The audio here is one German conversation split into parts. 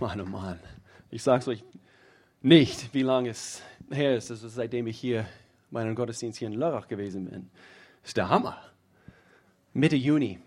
Mann, oh Mann. Ich sage es euch nicht, wie lange es her ist, also seitdem ich hier meinen Gottesdienst hier in Lörrach gewesen bin. Das ist der Hammer. Mitte Juni.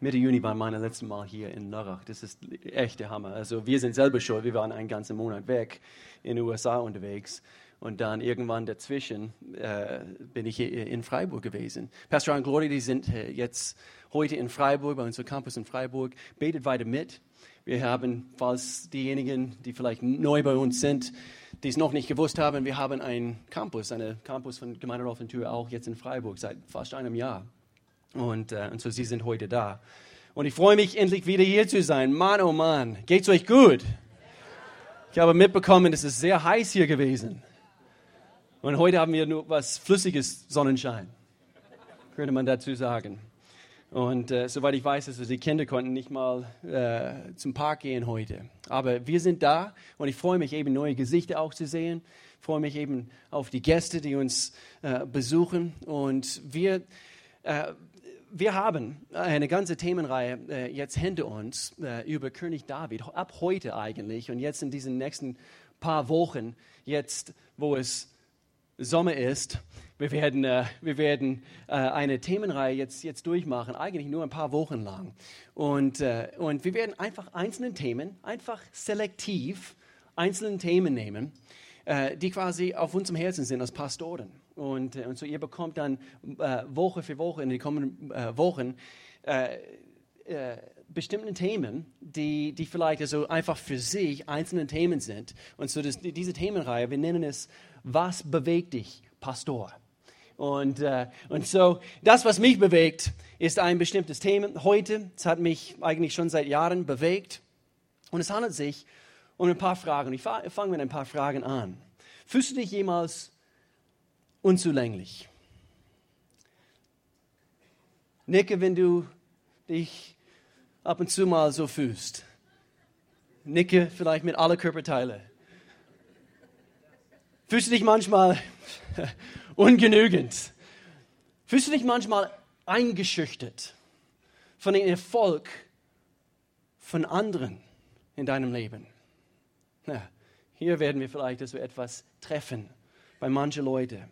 Mitte Juni war mein letztes Mal hier in Lörrach. Das ist echt der Hammer. Also wir sind selber schuld. Wir waren einen ganzen Monat weg in den USA unterwegs. Und dann irgendwann dazwischen äh, bin ich hier in Freiburg gewesen. Pastor und Gloria, die sind äh, jetzt heute in Freiburg, bei unserem Campus in Freiburg. Betet weiter mit. Wir haben, falls diejenigen, die vielleicht neu bei uns sind, die es noch nicht gewusst haben, wir haben einen Campus, einen Campus von Gemeinde Tür auch jetzt in Freiburg seit fast einem Jahr. Und, äh, und so, Sie sind heute da. Und ich freue mich, endlich wieder hier zu sein. Mann, oh Mann, geht's euch gut? Ich habe mitbekommen, es ist sehr heiß hier gewesen. Und heute haben wir nur was flüssiges Sonnenschein, könnte man dazu sagen. Und äh, soweit ich weiß, also die Kinder konnten nicht mal äh, zum Park gehen heute. Aber wir sind da und ich freue mich eben neue Gesichter auch zu sehen. Ich freue mich eben auf die Gäste, die uns äh, besuchen. Und wir, äh, wir haben eine ganze Themenreihe äh, jetzt hinter uns äh, über König David, ab heute eigentlich und jetzt in diesen nächsten paar Wochen, jetzt wo es Sommer ist. Wir werden, äh, wir werden äh, eine Themenreihe jetzt, jetzt durchmachen, eigentlich nur ein paar Wochen lang. Und, äh, und wir werden einfach einzelne Themen, einfach selektiv einzelne Themen nehmen, äh, die quasi auf unserem Herzen sind als Pastoren. Und, äh, und so ihr bekommt dann äh, Woche für Woche in den kommenden Wochen bestimmten Themen, die, die vielleicht also einfach für sich einzelne Themen sind. Und so das, diese Themenreihe, wir nennen es was bewegt dich, Pastor? Und, äh, und so, das, was mich bewegt, ist ein bestimmtes Thema heute. Es hat mich eigentlich schon seit Jahren bewegt. Und es handelt sich um ein paar Fragen. Ich fange mit ein paar Fragen an. Fühlst du dich jemals unzulänglich? Nicke, wenn du dich ab und zu mal so fühlst. Nicke vielleicht mit alle Körperteile. Fühlst du dich manchmal ungenügend? Fühlst du dich manchmal eingeschüchtert von dem Erfolg von anderen in deinem Leben? Ja, hier werden wir vielleicht so etwas treffen bei manchen Leuten.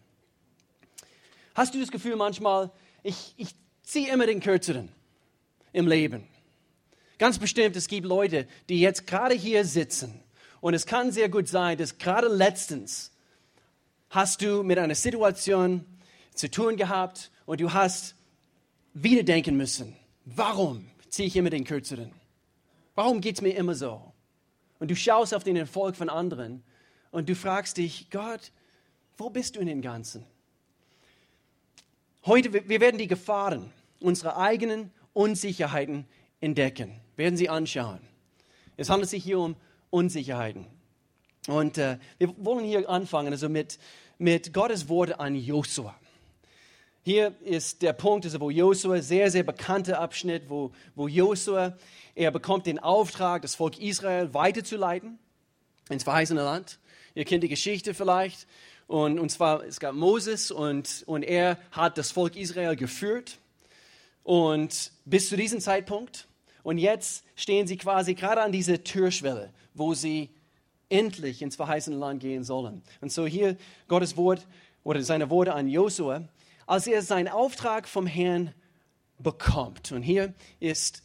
Hast du das Gefühl manchmal, ich, ich ziehe immer den Kürzeren im Leben? Ganz bestimmt, es gibt Leute, die jetzt gerade hier sitzen und es kann sehr gut sein, dass gerade letztens hast du mit einer Situation zu tun gehabt und du hast wieder denken müssen, warum ziehe ich immer den Kürzeren? Warum geht es mir immer so? Und du schaust auf den Erfolg von anderen und du fragst dich, Gott, wo bist du in den Ganzen? Heute, wir werden die Gefahren unserer eigenen Unsicherheiten entdecken, werden sie anschauen. Es handelt sich hier um Unsicherheiten. Und äh, wir wollen hier anfangen, also mit, mit Gottes Worte an Josua. Hier ist der Punkt, also wo Josua, sehr, sehr bekannter Abschnitt, wo, wo Josua, er bekommt den Auftrag, das Volk Israel weiterzuleiten ins verheißene Land. Ihr kennt die Geschichte vielleicht. Und, und zwar, es gab Moses und, und er hat das Volk Israel geführt. Und bis zu diesem Zeitpunkt. Und jetzt stehen sie quasi gerade an dieser Türschwelle, wo sie endlich ins verheißene Land gehen sollen. Und so hier Gottes Wort oder seine Worte an Josua, als er seinen Auftrag vom Herrn bekommt. Und hier ist,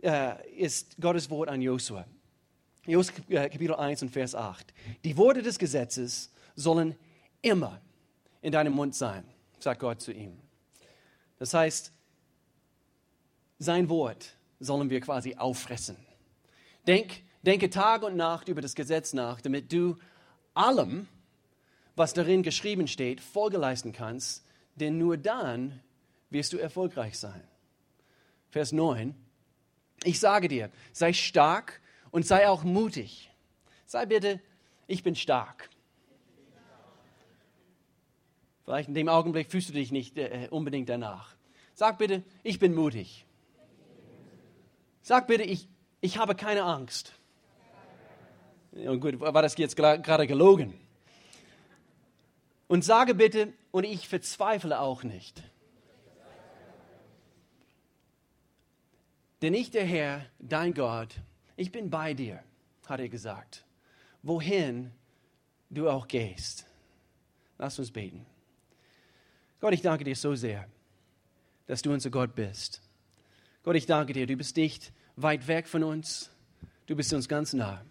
äh, ist Gottes Wort an Josua. Josua äh, Kapitel 1 und Vers 8. Die Worte des Gesetzes sollen immer in deinem Mund sein, sagt Gott zu ihm. Das heißt, sein Wort sollen wir quasi auffressen. Denk Denke Tag und Nacht über das Gesetz nach, damit du allem, was darin geschrieben steht, Folge leisten kannst, denn nur dann wirst du erfolgreich sein. Vers 9. Ich sage dir, sei stark und sei auch mutig. Sei bitte, ich bin stark. Vielleicht in dem Augenblick fühlst du dich nicht äh, unbedingt danach. Sag bitte, ich bin mutig. Sag bitte, ich, ich habe keine Angst. Und gut, war das jetzt gerade gelogen? Und sage bitte, und ich verzweifle auch nicht. Denn ich, der Herr, dein Gott, ich bin bei dir. hat er gesagt. Wohin du auch gehst. Lass uns beten. Gott, ich danke dir so sehr, dass du unser Gott bist. Gott, ich danke dir, du bist nicht weit weg von uns, du bist uns ganz nah.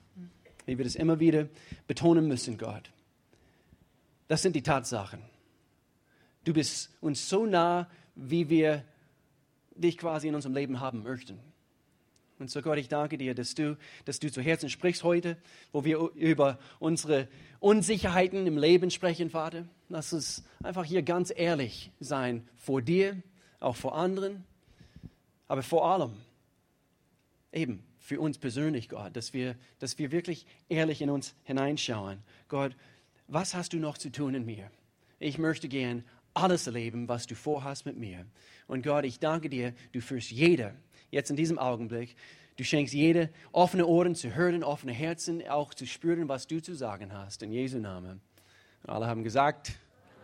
Wie wir das immer wieder betonen müssen, Gott. Das sind die Tatsachen. Du bist uns so nah, wie wir dich quasi in unserem Leben haben möchten. Und so Gott, ich danke dir, dass du, dass du zu Herzen sprichst heute, wo wir über unsere Unsicherheiten im Leben sprechen, Vater. Lass uns einfach hier ganz ehrlich sein vor dir, auch vor anderen, aber vor allem eben für uns persönlich, Gott, dass wir, dass wir wirklich ehrlich in uns hineinschauen. Gott, was hast du noch zu tun in mir? Ich möchte gern alles erleben, was du vorhast mit mir. Und Gott, ich danke dir, du führst jeder jetzt in diesem Augenblick. Du schenkst jede offene Ohren zu hören, offene Herzen auch zu spüren, was du zu sagen hast. In Jesu Namen. Alle haben gesagt,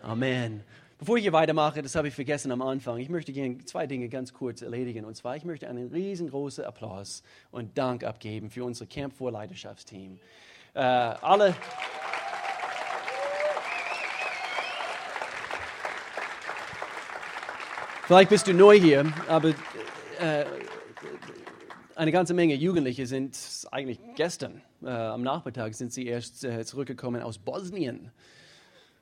Amen. Bevor ich hier weitermache, das habe ich vergessen am Anfang, ich möchte gerne zwei Dinge ganz kurz erledigen. Und zwar, ich möchte einen riesengroßen Applaus und Dank abgeben für unser Camp 4 Leidenschaftsteam. Äh, alle. Vielleicht bist du neu hier, aber äh, eine ganze Menge Jugendliche sind eigentlich gestern äh, am Nachmittag sind sie erst äh, zurückgekommen aus Bosnien.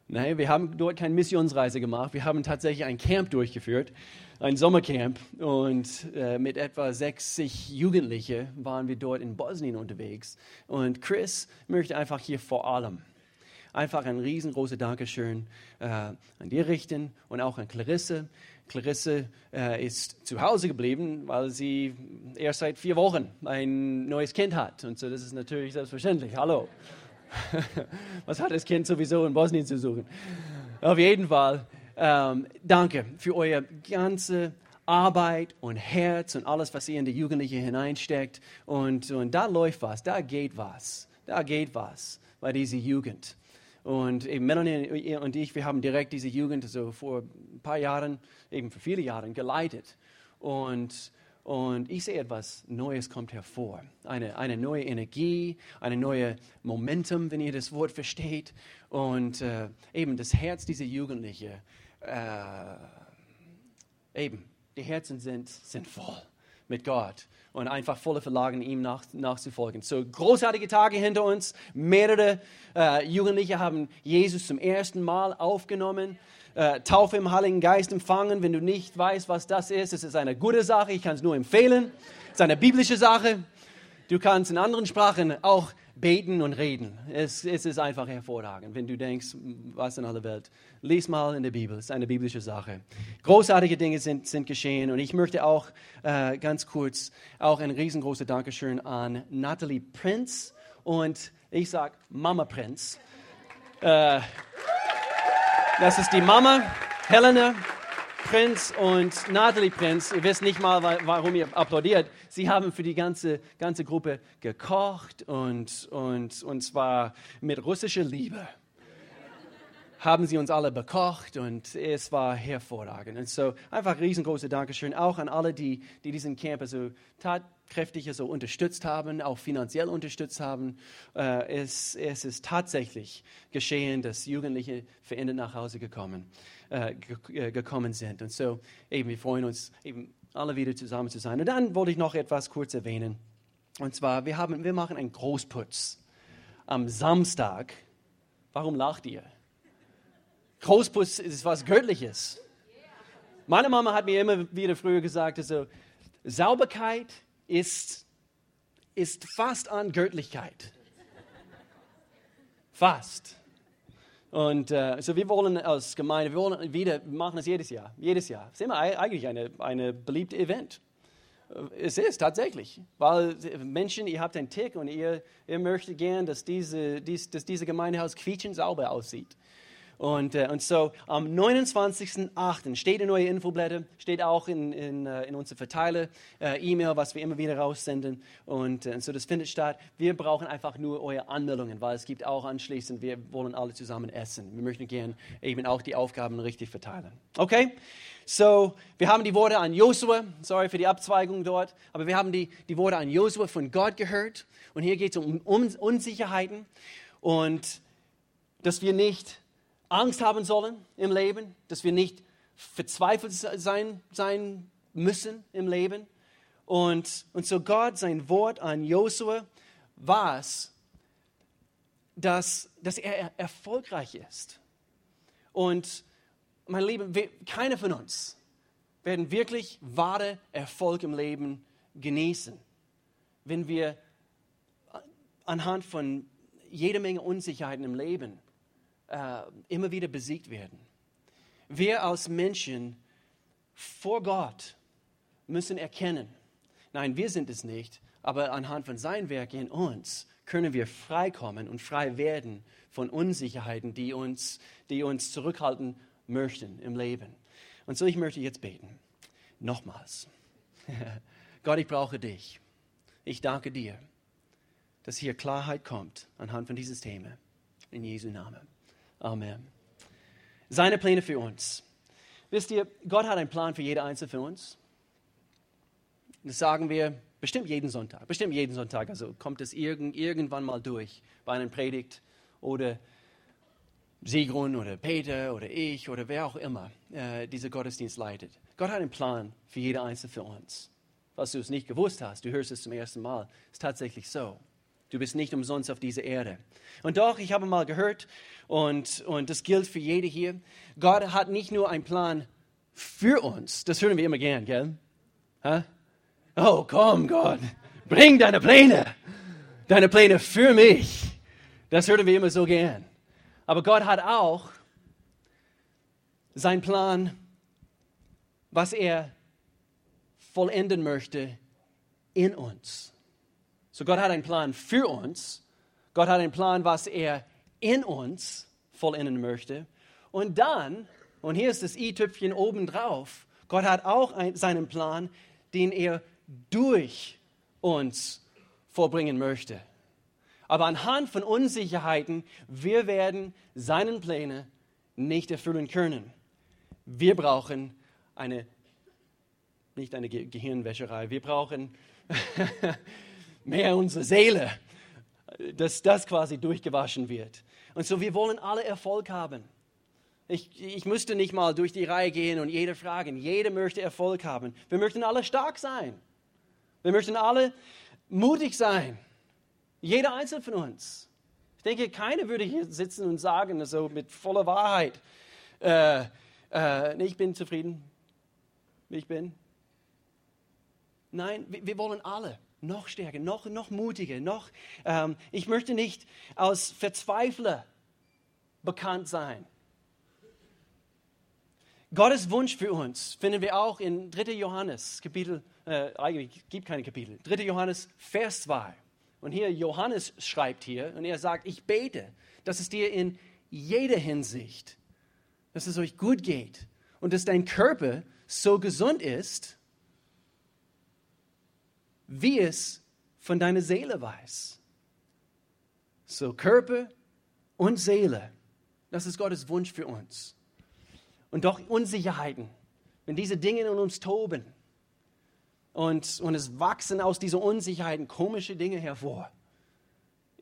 Nein, wir haben dort keine Missionsreise gemacht. Wir haben tatsächlich ein Camp durchgeführt, ein Sommercamp. Und äh, mit etwa 60 Jugendlichen waren wir dort in Bosnien unterwegs. Und Chris möchte einfach hier vor allem einfach ein riesengroßes Dankeschön äh, an dir richten und auch an Clarisse. Clarisse äh, ist zu Hause geblieben, weil sie erst seit vier Wochen ein neues Kind hat. Und so, das ist natürlich selbstverständlich. Hallo. Was hat das Kind sowieso in Bosnien zu suchen? Auf jeden Fall, ähm, danke für eure ganze Arbeit und Herz und alles, was ihr in die Jugendlichen hineinsteckt. Und, und da läuft was, da geht was, da geht was bei dieser Jugend. Und eben Melanie und ich, wir haben direkt diese Jugend so vor ein paar Jahren, eben vor vielen Jahren geleitet. Und, und ich sehe etwas Neues kommt hervor. Eine, eine neue Energie, eine neue Momentum, wenn ihr das Wort versteht. Und äh, eben das Herz dieser Jugendlichen, äh, eben, die Herzen sind, sind voll mit Gott und einfach volle Verlagen ihm nach, nachzufolgen. So großartige Tage hinter uns. Mehrere äh, Jugendliche haben Jesus zum ersten Mal aufgenommen. Äh, Taufe im Heiligen Geist empfangen. Wenn du nicht weißt, was das ist, es ist eine gute Sache. Ich kann es nur empfehlen. Es ist eine biblische Sache. Du kannst in anderen Sprachen auch beten und reden. Es, es, ist einfach hervorragend, wenn du denkst, was in aller Welt. Lies mal in der Bibel, es ist eine biblische Sache. Großartige Dinge sind, sind geschehen und ich möchte auch äh, ganz kurz auch ein riesengroßes Dankeschön an Natalie Prince und ich sage Mama Prince. Äh, das ist die Mama, Helena Prinz und Natalie Prinz, ihr wisst nicht mal, warum ihr applaudiert. Sie haben für die ganze, ganze Gruppe gekocht und, und, und zwar mit russischer Liebe. Haben sie uns alle bekocht und es war hervorragend. Und so einfach riesengroße Dankeschön auch an alle, die, die diesen Camp so tatkräftig so unterstützt haben, auch finanziell unterstützt haben. Äh, es, es ist tatsächlich geschehen, dass Jugendliche verändert nach Hause gekommen äh, äh, gekommen sind. Und so, eben, wir freuen uns, eben alle wieder zusammen zu sein. Und dann wollte ich noch etwas kurz erwähnen. Und zwar, wir, haben, wir machen einen Großputz am Samstag. Warum lacht ihr? Großputz ist was Göttliches. Meine Mama hat mir immer wieder früher gesagt, also, Sauberkeit ist, ist fast an Göttlichkeit. Fast. Und äh, so wir wollen als Gemeinde, wir wollen wieder, wir machen es jedes Jahr, jedes Jahr. Es ist immer eigentlich eine, eine beliebte Event. Äh, es ist tatsächlich, weil Menschen, ihr habt einen Tick und ihr, ihr möchtet gern, dass, diese, dies, dass diese Gemeindehaus quietschend sauber aussieht. Und, äh, und so am 29.08. steht in neue Infoblätter, steht auch in, in, äh, in unsere Verteiler, äh, E-Mail, was wir immer wieder raussenden. Und, äh, und so das findet statt. Wir brauchen einfach nur eure Anmeldungen, weil es gibt auch anschließend, wir wollen alle zusammen essen. Wir möchten gerne eben auch die Aufgaben richtig verteilen. Okay? So, wir haben die Worte an Josua, sorry für die Abzweigung dort, aber wir haben die, die Worte an Josua von Gott gehört. Und hier geht es um, um Unsicherheiten und dass wir nicht Angst haben sollen im Leben, dass wir nicht verzweifelt sein, sein müssen im Leben. Und, und so Gott, sein Wort an Josua war es, dass, dass er erfolgreich ist. Und mein Lieben, keiner von uns werden wirklich wahre Erfolg im Leben genießen, wenn wir anhand von jeder Menge Unsicherheiten im Leben äh, immer wieder besiegt werden. Wir als Menschen vor Gott müssen erkennen, nein, wir sind es nicht, aber anhand von seinem Werk in uns können wir freikommen und frei werden von Unsicherheiten, die uns, die uns zurückhalten möchten im Leben. Und so, ich möchte jetzt beten. Nochmals. Gott, ich brauche dich. Ich danke dir, dass hier Klarheit kommt anhand von dieses Thema. In Jesu Namen. Amen. Seine Pläne für uns. Wisst ihr, Gott hat einen Plan für jede Einzelne von uns. Das sagen wir bestimmt jeden Sonntag. Bestimmt jeden Sonntag. Also kommt es irgend, irgendwann mal durch bei einer Predigt oder Sigrun oder Peter oder ich oder wer auch immer äh, dieser Gottesdienst leitet. Gott hat einen Plan für jede Einzelne von uns. Was du es nicht gewusst hast, du hörst es zum ersten Mal, ist tatsächlich so. Du bist nicht umsonst auf dieser Erde. Und doch, ich habe mal gehört, und, und das gilt für jede hier, Gott hat nicht nur einen Plan für uns, das hören wir immer gern, gell? Ha? Oh, komm, Gott, bring deine Pläne, deine Pläne für mich. Das hören wir immer so gern. Aber Gott hat auch seinen Plan, was er vollenden möchte in uns. So Gott hat einen Plan für uns. Gott hat einen Plan, was er in uns vollenden möchte. Und dann, und hier ist das i-Tüpfchen obendrauf, Gott hat auch einen, seinen Plan, den er durch uns vollbringen möchte. Aber anhand von Unsicherheiten, wir werden seinen Pläne nicht erfüllen können. Wir brauchen eine, nicht eine Gehirnwäscherei, wir brauchen mehr unsere Seele, dass das quasi durchgewaschen wird. Und so, wir wollen alle Erfolg haben. Ich, ich müsste nicht mal durch die Reihe gehen und jeder fragen. Jeder möchte Erfolg haben. Wir möchten alle stark sein. Wir möchten alle mutig sein. Jeder Einzelne von uns. Ich denke, keiner würde hier sitzen und sagen, also mit voller Wahrheit, äh, äh, ich bin zufrieden, wie ich bin. Nein, wir, wir wollen alle noch stärker, noch, noch mutiger, noch. Ähm, ich möchte nicht als Verzweifler bekannt sein. Gottes Wunsch für uns finden wir auch in 3. Johannes, Kapitel, äh, eigentlich gibt keine Kapitel, 3. Johannes, Vers 2. Und hier Johannes schreibt hier und er sagt, ich bete, dass es dir in jeder Hinsicht, dass es euch gut geht und dass dein Körper so gesund ist, wie es von deiner Seele weiß. So Körper und Seele, das ist Gottes Wunsch für uns. Und doch Unsicherheiten, wenn diese Dinge in uns toben und, und es wachsen aus diesen Unsicherheiten komische Dinge hervor.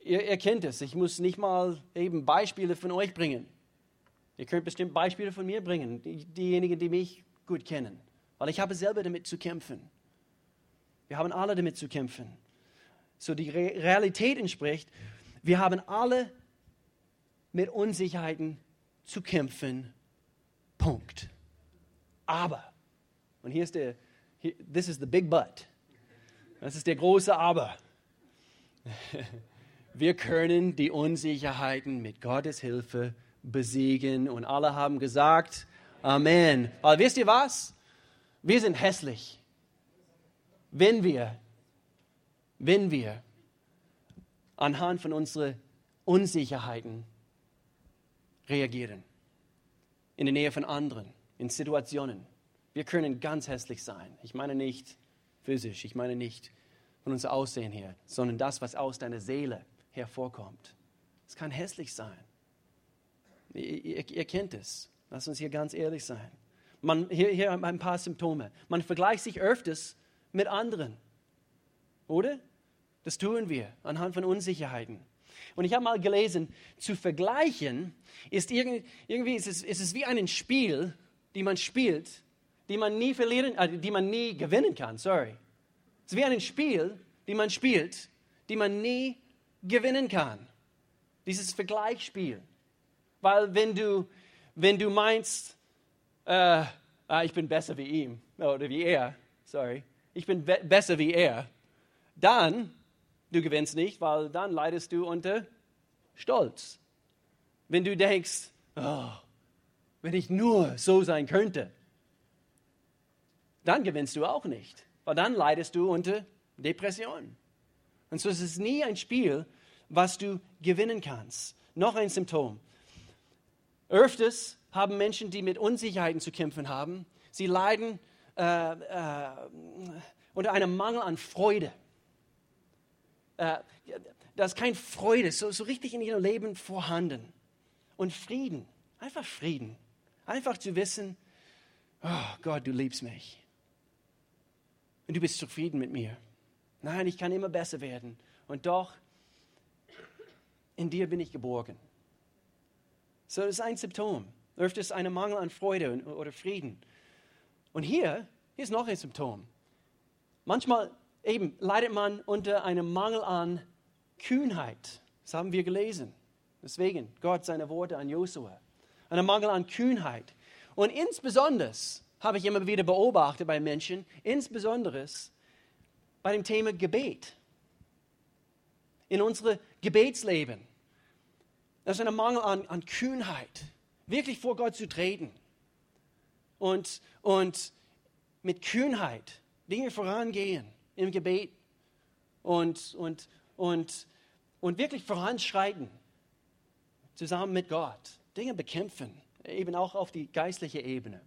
Ihr, ihr kennt es, ich muss nicht mal eben Beispiele von euch bringen. Ihr könnt bestimmt Beispiele von mir bringen, die, diejenigen, die mich gut kennen, weil ich habe selber damit zu kämpfen. Wir haben alle damit zu kämpfen. So die Re Realität entspricht, wir haben alle mit Unsicherheiten zu kämpfen. Punkt. Aber, und hier ist der, hier, this is the big but. Das ist der große Aber. Wir können die Unsicherheiten mit Gottes Hilfe besiegen. Und alle haben gesagt, Amen. Aber wisst ihr was? Wir sind hässlich wenn wir, wenn wir anhand von unseren Unsicherheiten reagieren. in der Nähe von anderen, in Situationen. Wir können ganz hässlich sein. Ich meine nicht physisch, ich meine nicht von unser Aussehen her, sondern das, was aus deiner Seele hervorkommt. Es kann hässlich sein. Ihr, ihr, ihr kennt es. Lass uns hier ganz ehrlich sein. Man, hier, hier ein paar Symptome. Man vergleicht sich öfters mit anderen. Oder? Das tun wir anhand von Unsicherheiten. Und ich habe mal gelesen, zu vergleichen ist irgendwie, ist es, ist es wie ein Spiel, die man spielt, die man nie verlieren, äh, die man nie gewinnen kann. Sorry. Es ist wie ein Spiel, die man spielt, die man nie gewinnen kann. Dieses Vergleichsspiel. Weil wenn du, wenn du meinst, äh, ah, ich bin besser wie ihm oder wie er, sorry, ich bin be besser wie er, dann du gewinnst nicht, weil dann leidest du unter Stolz. Wenn du denkst, oh, wenn ich nur so sein könnte, dann gewinnst du auch nicht, weil dann leidest du unter Depression. Und so ist es nie ein Spiel, was du gewinnen kannst. Noch ein Symptom. Öfters haben Menschen, die mit Unsicherheiten zu kämpfen haben, sie leiden äh, äh, unter einem Mangel an Freude. Äh, da ist keine Freude so, so richtig in ihrem Leben vorhanden. Und Frieden, einfach Frieden. Einfach zu wissen, oh Gott, du liebst mich. Und du bist zufrieden mit mir. Nein, ich kann immer besser werden. Und doch, in dir bin ich geborgen. So, das ist ein Symptom. Öfters ein Mangel an Freude oder Frieden. Und hier, hier ist noch ein Symptom. Manchmal eben leidet man unter einem Mangel an Kühnheit. Das haben wir gelesen. Deswegen Gott seine Worte an Josua. Ein Mangel an Kühnheit. Und insbesondere habe ich immer wieder beobachtet bei Menschen, insbesondere bei dem Thema Gebet. In unserem Gebetsleben. Das ist ein Mangel an, an Kühnheit. Wirklich vor Gott zu treten. Und, und mit Kühnheit Dinge vorangehen im Gebet und, und, und, und wirklich voranschreiten, zusammen mit Gott, Dinge bekämpfen, eben auch auf die geistliche Ebene.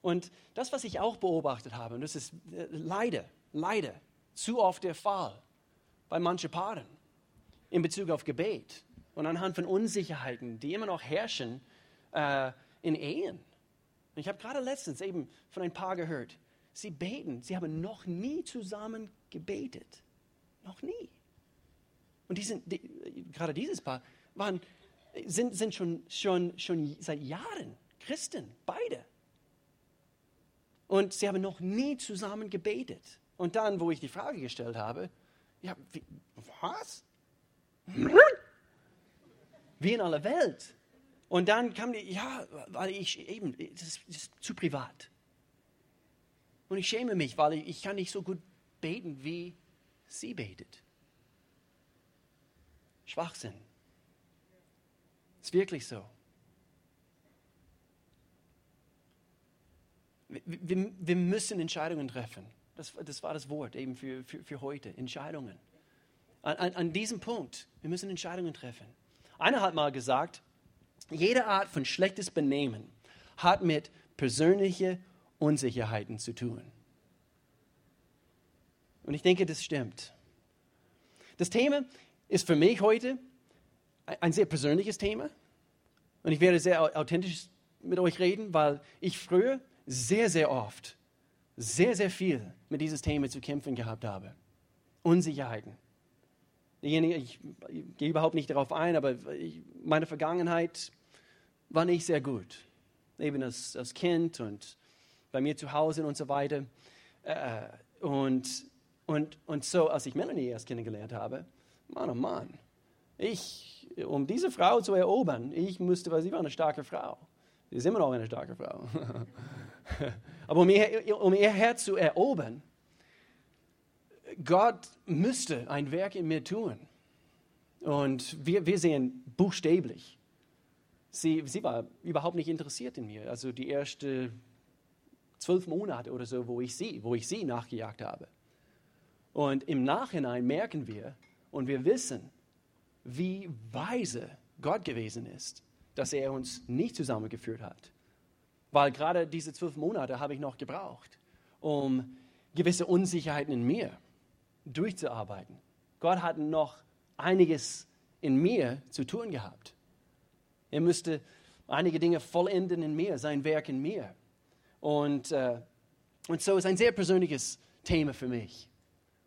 Und das, was ich auch beobachtet habe, und das ist äh, leider, leider zu oft der Fall bei manchen Paaren in Bezug auf Gebet und anhand von Unsicherheiten, die immer noch herrschen äh, in Ehen. Und ich habe gerade letztens eben von ein Paar gehört, Sie beten. Sie haben noch nie zusammen gebetet. Noch nie. Und die sind, die, gerade dieses Paar waren, sind, sind schon, schon, schon seit Jahren Christen, beide. Und sie haben noch nie zusammen gebetet. Und dann, wo ich die Frage gestellt habe, ja, wie, was? Wie in aller Welt. Und dann kam die, ja, weil ich eben, das ist, zu privat. Und ich schäme mich, weil ich, ich kann nicht so gut beten, wie sie betet. Schwachsinn. Ist wirklich so. Wir, wir, wir müssen Entscheidungen treffen. Das, das, war das Wort eben für, für, für heute. Entscheidungen. An, an, an diesem Punkt, wir müssen Entscheidungen treffen. Einer hat mal gesagt, jede Art von schlechtes Benehmen hat mit persönlicher Unsicherheiten zu tun. Und ich denke, das stimmt. Das Thema ist für mich heute ein sehr persönliches Thema. Und ich werde sehr authentisch mit euch reden, weil ich früher sehr, sehr oft, sehr, sehr viel mit diesem Thema zu kämpfen gehabt habe. Unsicherheiten. Ich, ich, ich gehe überhaupt nicht darauf ein, aber ich, meine Vergangenheit war nicht sehr gut. Eben als, als Kind und bei mir zu Hause und so weiter. Äh, und, und, und so, als ich Melanie erst kennengelernt habe, Mann, oh Mann, ich, um diese Frau zu erobern, ich musste, weil sie war eine starke Frau. Sie ist immer noch eine starke Frau. Aber um ihr, um ihr Herz zu erobern, Gott müsste ein Werk in mir tun. Und wir, wir sehen buchstäblich, sie, sie war überhaupt nicht interessiert in mir. Also die erste zwölf Monate oder so, wo ich sie, wo ich sie nachgejagt habe. Und im Nachhinein merken wir und wir wissen, wie weise Gott gewesen ist, dass er uns nicht zusammengeführt hat. Weil gerade diese zwölf Monate habe ich noch gebraucht, um gewisse Unsicherheiten in mir durchzuarbeiten. Gott hat noch einiges in mir zu tun gehabt. Er müsste einige Dinge vollenden in mir, sein Werk in mir. Und, äh, und so ist ein sehr persönliches Thema für mich.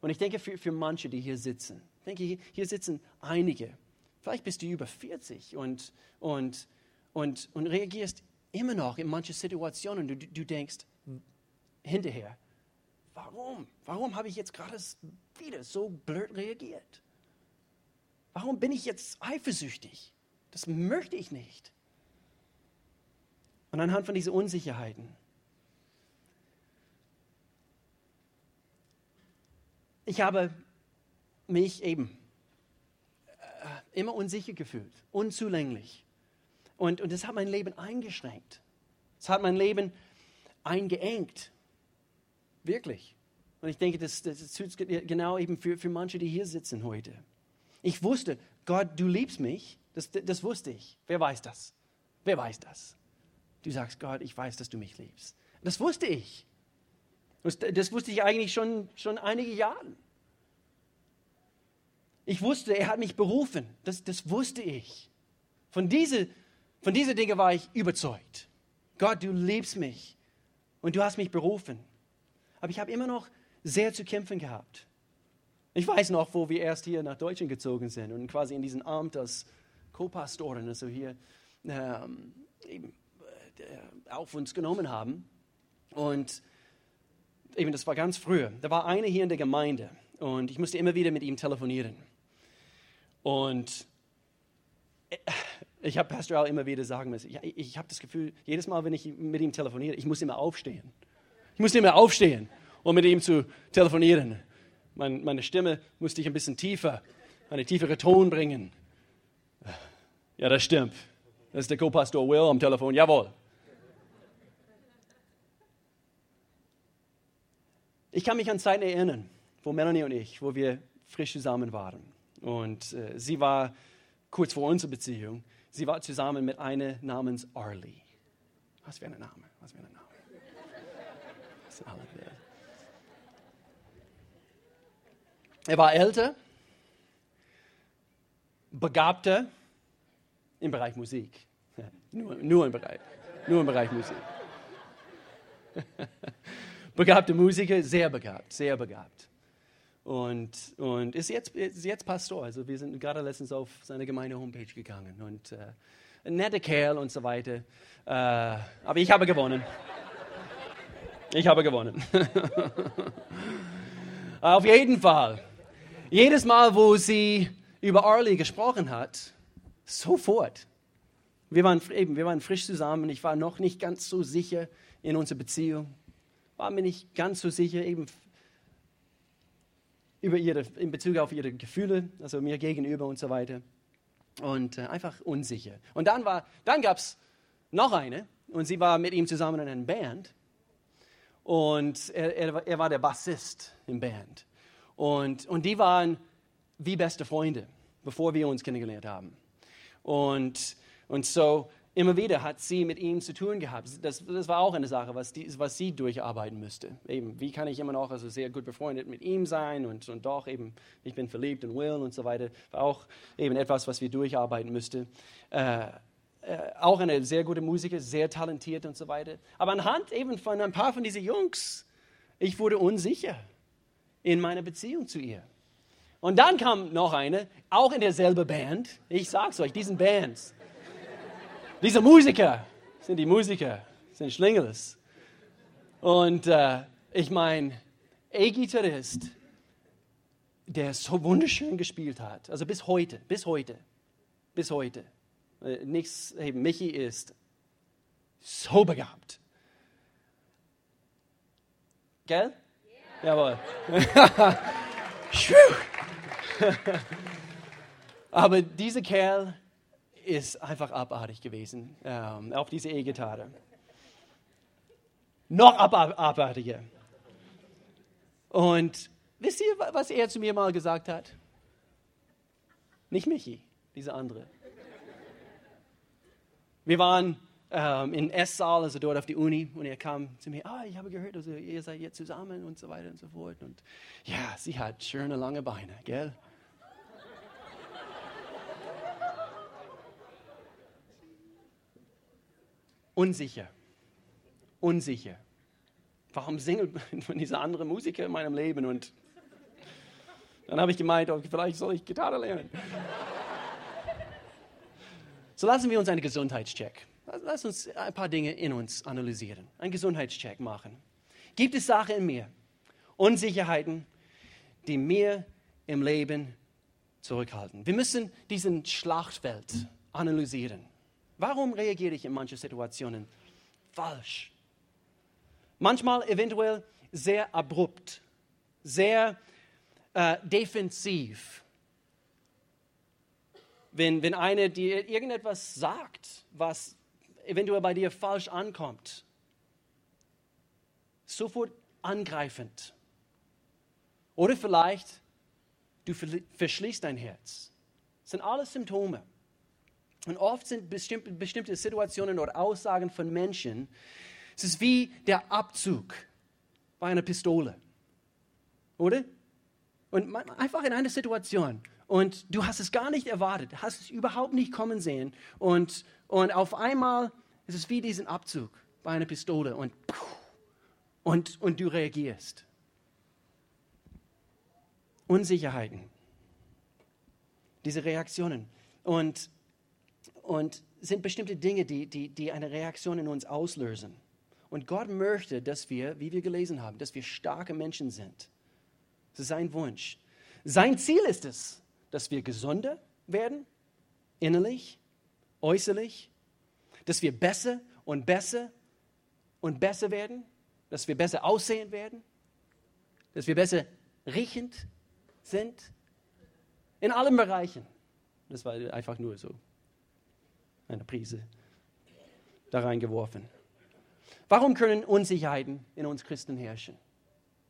Und ich denke für, für manche, die hier sitzen. Ich denke, hier sitzen einige. Vielleicht bist du über 40 und, und, und, und reagierst immer noch in manche Situationen. Du, du denkst hinterher, warum? Warum habe ich jetzt gerade wieder so blöd reagiert? Warum bin ich jetzt eifersüchtig? Das möchte ich nicht. Und anhand von diesen Unsicherheiten. Ich habe mich eben äh, immer unsicher gefühlt, unzulänglich. Und, und das hat mein Leben eingeschränkt. Es hat mein Leben eingeengt. Wirklich. Und ich denke, das, das ist genau eben für, für manche, die hier sitzen heute. Ich wusste, Gott, du liebst mich. Das, das wusste ich. Wer weiß das? Wer weiß das? Du sagst, Gott, ich weiß, dass du mich liebst. Das wusste ich. Das, das wusste ich eigentlich schon, schon einige Jahre. Ich wusste, er hat mich berufen. Das, das wusste ich. Von diesen von diese Dingen war ich überzeugt. Gott, du liebst mich und du hast mich berufen. Aber ich habe immer noch sehr zu kämpfen gehabt. Ich weiß noch, wo wir erst hier nach Deutschland gezogen sind und quasi in diesem Amt als Co-Pastoren, also hier ähm, eben, äh, auf uns genommen haben. Und eben, das war ganz früher. Da war einer hier in der Gemeinde und ich musste immer wieder mit ihm telefonieren. Und äh, ich habe Pastor Al immer wieder sagen müssen, ich, ich habe das Gefühl, jedes Mal, wenn ich mit ihm telefoniere, ich muss immer aufstehen. Ich muss immer aufstehen, um mit ihm zu telefonieren. Mein, meine Stimme musste ich ein bisschen tiefer, einen tieferen Ton bringen. Ja, das stimmt. Das ist der Co-Pastor Will am Telefon. Jawohl. Ich kann mich an Zeiten erinnern, wo Melanie und ich, wo wir frisch zusammen waren. Und äh, sie war kurz vor unserer Beziehung. Sie war zusammen mit einer namens Arlie. Was für ein Name? Was für ein Name? Er war älter, begabter im Bereich Musik. Nur, nur, im, Bereich, nur im Bereich Musik. Begabte Musiker, sehr begabt, sehr begabt. Und, und ist, jetzt, ist jetzt Pastor. Also wir sind gerade letztens auf seine Gemeinde-Homepage gegangen. Und äh, ein netter Kerl und so weiter. Äh, aber ich habe gewonnen. Ich habe gewonnen. auf jeden Fall. Jedes Mal, wo sie über Arlie gesprochen hat, sofort wir waren, eben, wir waren frisch zusammen. Ich war noch nicht ganz so sicher in unserer Beziehung. War mir nicht ganz so sicher eben über ihre, in Bezug auf ihre Gefühle, also mir gegenüber und so weiter. Und äh, einfach unsicher. Und dann, dann gab es noch eine und sie war mit ihm zusammen in einer Band. Und er, er, er war der Bassist im Band. Und, und die waren wie beste Freunde, bevor wir uns kennengelernt haben. Und und so immer wieder hat sie mit ihm zu tun gehabt. Das, das war auch eine Sache, was, die, was sie durcharbeiten müsste. Eben, wie kann ich immer noch also sehr gut befreundet mit ihm sein und, und doch eben, ich bin verliebt in Will und so weiter. War auch eben etwas, was wir durcharbeiten müssten. Äh, äh, auch eine sehr gute Musiker, sehr talentiert und so weiter. Aber anhand eben von ein paar von diesen Jungs, ich wurde unsicher in meiner Beziehung zu ihr. Und dann kam noch eine, auch in derselben Band. Ich sag's euch, diesen Bands diese Musiker sind die Musiker, sind Schlingels. Und äh, ich meine, E-Gitarrist, der so wunderschön gespielt hat, also bis heute, bis heute, bis heute. Äh, nichts, hey, Michi ist so begabt. Gell? Jawohl. Aber dieser Kerl ist einfach abartig gewesen ähm, auf diese E-Gitarre. Noch abartiger. Und wisst ihr, was er zu mir mal gesagt hat? Nicht Michi, diese andere. Wir waren ähm, in Esssaal, also dort auf die Uni, und er kam zu mir, ah, ich habe gehört, also ihr seid jetzt zusammen und so weiter und so fort. Und ja, sie hat schöne lange Beine, gell? Unsicher. Unsicher. Warum singt von dieser andere Musiker in meinem Leben? Und dann habe ich gemeint, vielleicht soll ich Gitarre lernen. So lassen wir uns einen Gesundheitscheck. Lass uns ein paar Dinge in uns analysieren, einen Gesundheitscheck machen. Gibt es Sachen in mir, Unsicherheiten, die mir im Leben zurückhalten? Wir müssen diesen Schlachtfeld analysieren. Warum reagiere ich in manchen Situationen falsch? Manchmal eventuell sehr abrupt, sehr äh, defensiv. Wenn, wenn einer dir irgendetwas sagt, was eventuell bei dir falsch ankommt, sofort angreifend. Oder vielleicht du verschließt dein Herz. Das sind alles Symptome. Und oft sind bestimmte, Situationen oder Aussagen von Menschen, es ist wie der Abzug bei einer Pistole. Oder? Und einfach in einer Situation und du hast es gar nicht erwartet, hast es überhaupt nicht kommen sehen und, und auf einmal ist es wie diesen Abzug bei einer Pistole und, und, und du reagierst. Unsicherheiten, diese Reaktionen. Und und sind bestimmte Dinge, die, die, die eine Reaktion in uns auslösen. Und Gott möchte, dass wir, wie wir gelesen haben, dass wir starke Menschen sind. Das ist sein Wunsch. Sein Ziel ist es, dass wir gesunder werden, innerlich, äußerlich, dass wir besser und besser und besser werden, dass wir besser aussehen werden, dass wir besser riechend sind, in allen Bereichen. Das war einfach nur so eine Prise da reingeworfen. Warum können Unsicherheiten in uns Christen herrschen?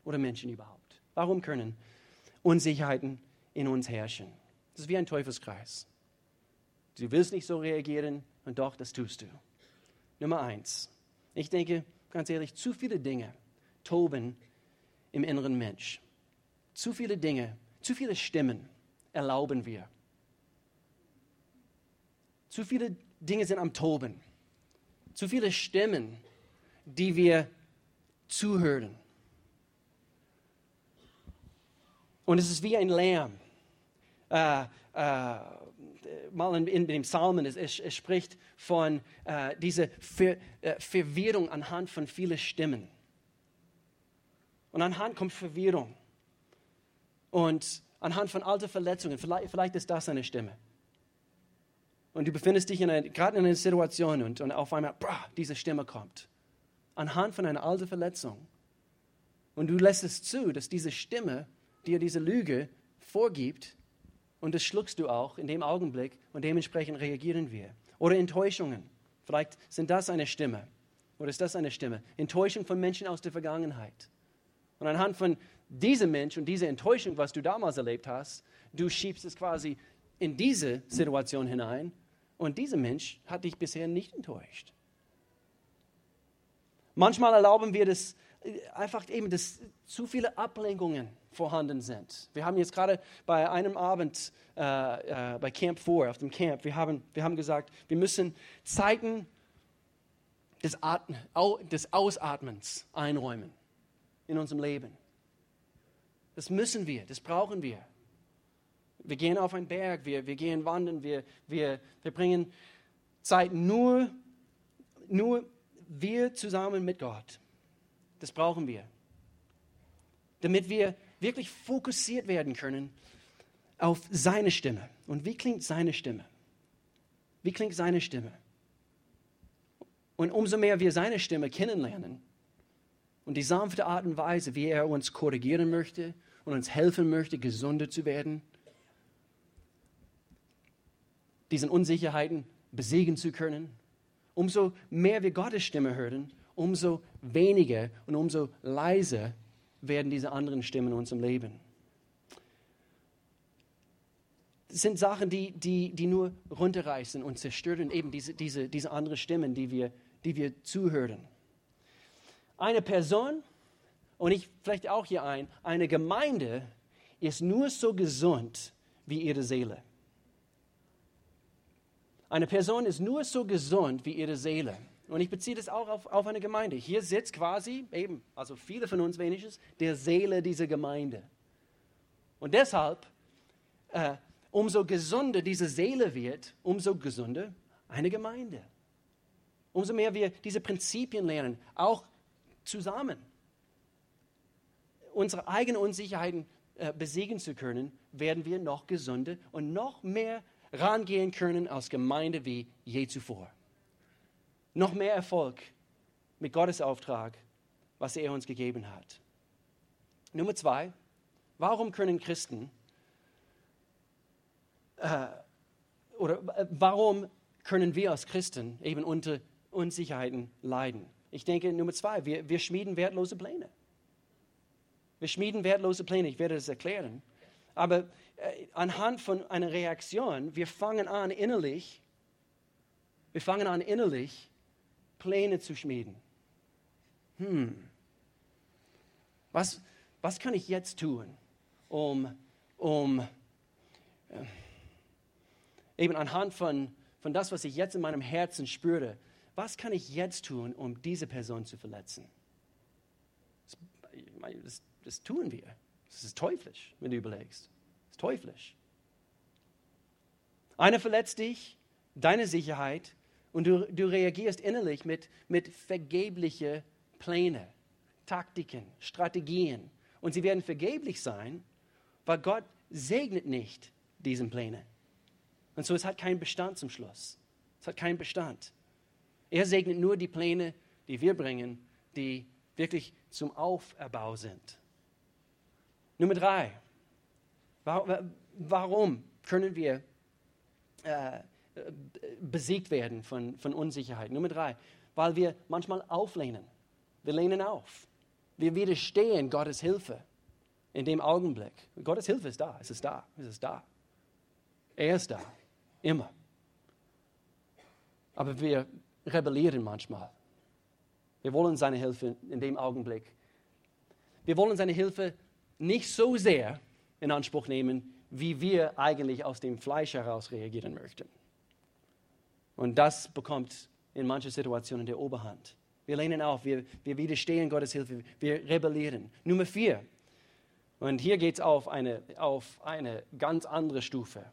Oder Menschen überhaupt? Warum können Unsicherheiten in uns herrschen? Das ist wie ein Teufelskreis. Du willst nicht so reagieren und doch, das tust du. Nummer eins. Ich denke, ganz ehrlich, zu viele Dinge toben im inneren Mensch. Zu viele Dinge, zu viele Stimmen erlauben wir. Zu viele Dinge sind am Toben. Zu viele Stimmen, die wir zuhören. Und es ist wie ein Lärm. Äh, äh, mal in, in, dem Psalmen, es, es, es spricht von äh, dieser Ver, äh, Verwirrung anhand von vielen Stimmen. Und anhand kommt Verwirrung. Und anhand von alten Verletzungen, vielleicht, vielleicht ist das eine Stimme und du befindest dich gerade in einer Situation und, und auf einmal, brah, diese Stimme kommt. Anhand von einer alten Verletzung. Und du lässt es zu, dass diese Stimme dir diese Lüge vorgibt und das schluckst du auch in dem Augenblick und dementsprechend reagieren wir. Oder Enttäuschungen. Vielleicht sind das eine Stimme. Oder ist das eine Stimme? Enttäuschung von Menschen aus der Vergangenheit. Und anhand von diesem Mensch und dieser Enttäuschung, was du damals erlebt hast, du schiebst es quasi in diese Situation hinein und dieser Mensch hat dich bisher nicht enttäuscht. Manchmal erlauben wir das einfach eben, dass zu viele Ablenkungen vorhanden sind. Wir haben jetzt gerade bei einem Abend äh, äh, bei Camp 4, auf dem Camp, wir haben, wir haben gesagt, wir müssen Zeiten des, Atmen, des Ausatmens einräumen in unserem Leben. Das müssen wir, das brauchen wir. Wir gehen auf einen Berg, wir, wir gehen wandern, wir, wir, wir bringen Zeit nur, nur wir zusammen mit Gott. Das brauchen wir. Damit wir wirklich fokussiert werden können auf seine Stimme. Und wie klingt seine Stimme? Wie klingt seine Stimme? Und umso mehr wir seine Stimme kennenlernen und die sanfte Art und Weise, wie er uns korrigieren möchte und uns helfen möchte, gesunder zu werden, diesen Unsicherheiten besiegen zu können. Umso mehr wir Gottes Stimme hören, umso weniger und umso leiser werden diese anderen Stimmen in unserem Leben. sind Sachen, die, die, die nur runterreißen und zerstören eben diese, diese, diese anderen Stimmen, die wir, die wir zuhören. Eine Person, und ich vielleicht auch hier ein, eine Gemeinde ist nur so gesund wie ihre Seele. Eine Person ist nur so gesund wie ihre Seele. Und ich beziehe das auch auf, auf eine Gemeinde. Hier sitzt quasi eben, also viele von uns wenigstens, der Seele dieser Gemeinde. Und deshalb, äh, umso gesunder diese Seele wird, umso gesunder eine Gemeinde. Umso mehr wir diese Prinzipien lernen, auch zusammen. Unsere eigenen Unsicherheiten äh, besiegen zu können, werden wir noch gesünder und noch mehr rangehen können als Gemeinde wie je zuvor. Noch mehr Erfolg mit Gottes Auftrag, was er uns gegeben hat. Nummer zwei, warum können Christen äh, oder äh, warum können wir als Christen eben unter Unsicherheiten leiden? Ich denke, Nummer zwei, wir, wir schmieden wertlose Pläne. Wir schmieden wertlose Pläne, ich werde das erklären. Aber äh, anhand von einer Reaktion, wir fangen an innerlich, wir fangen an innerlich Pläne zu schmieden. Hm, was, was kann ich jetzt tun, um, um äh, eben anhand von, von das, was ich jetzt in meinem Herzen spüre, was kann ich jetzt tun, um diese Person zu verletzen? Das, das, das tun wir. Das ist teuflisch, wenn du überlegst ist teuflisch. Einer verletzt dich, deine Sicherheit, und du, du reagierst innerlich mit, mit vergeblichen Plänen, Taktiken, Strategien. Und sie werden vergeblich sein, weil Gott segnet nicht diesen Pläne. Und so es hat keinen Bestand zum Schluss. Es hat keinen Bestand. Er segnet nur die Pläne, die wir bringen, die wirklich zum Auferbau sind. Nummer drei. Warum können wir äh, besiegt werden von, von Unsicherheit? Nummer drei, weil wir manchmal auflehnen. Wir lehnen auf. Wir widerstehen Gottes Hilfe in dem Augenblick. Gottes Hilfe ist da, es ist da, es ist da. Er ist da, immer. Aber wir rebellieren manchmal. Wir wollen seine Hilfe in dem Augenblick. Wir wollen seine Hilfe nicht so sehr, in Anspruch nehmen, wie wir eigentlich aus dem Fleisch heraus reagieren möchten. Und das bekommt in manchen Situationen der Oberhand. Wir lehnen auf, wir, wir widerstehen Gottes Hilfe, wir rebellieren. Nummer vier. Und hier geht es auf eine, auf eine ganz andere Stufe.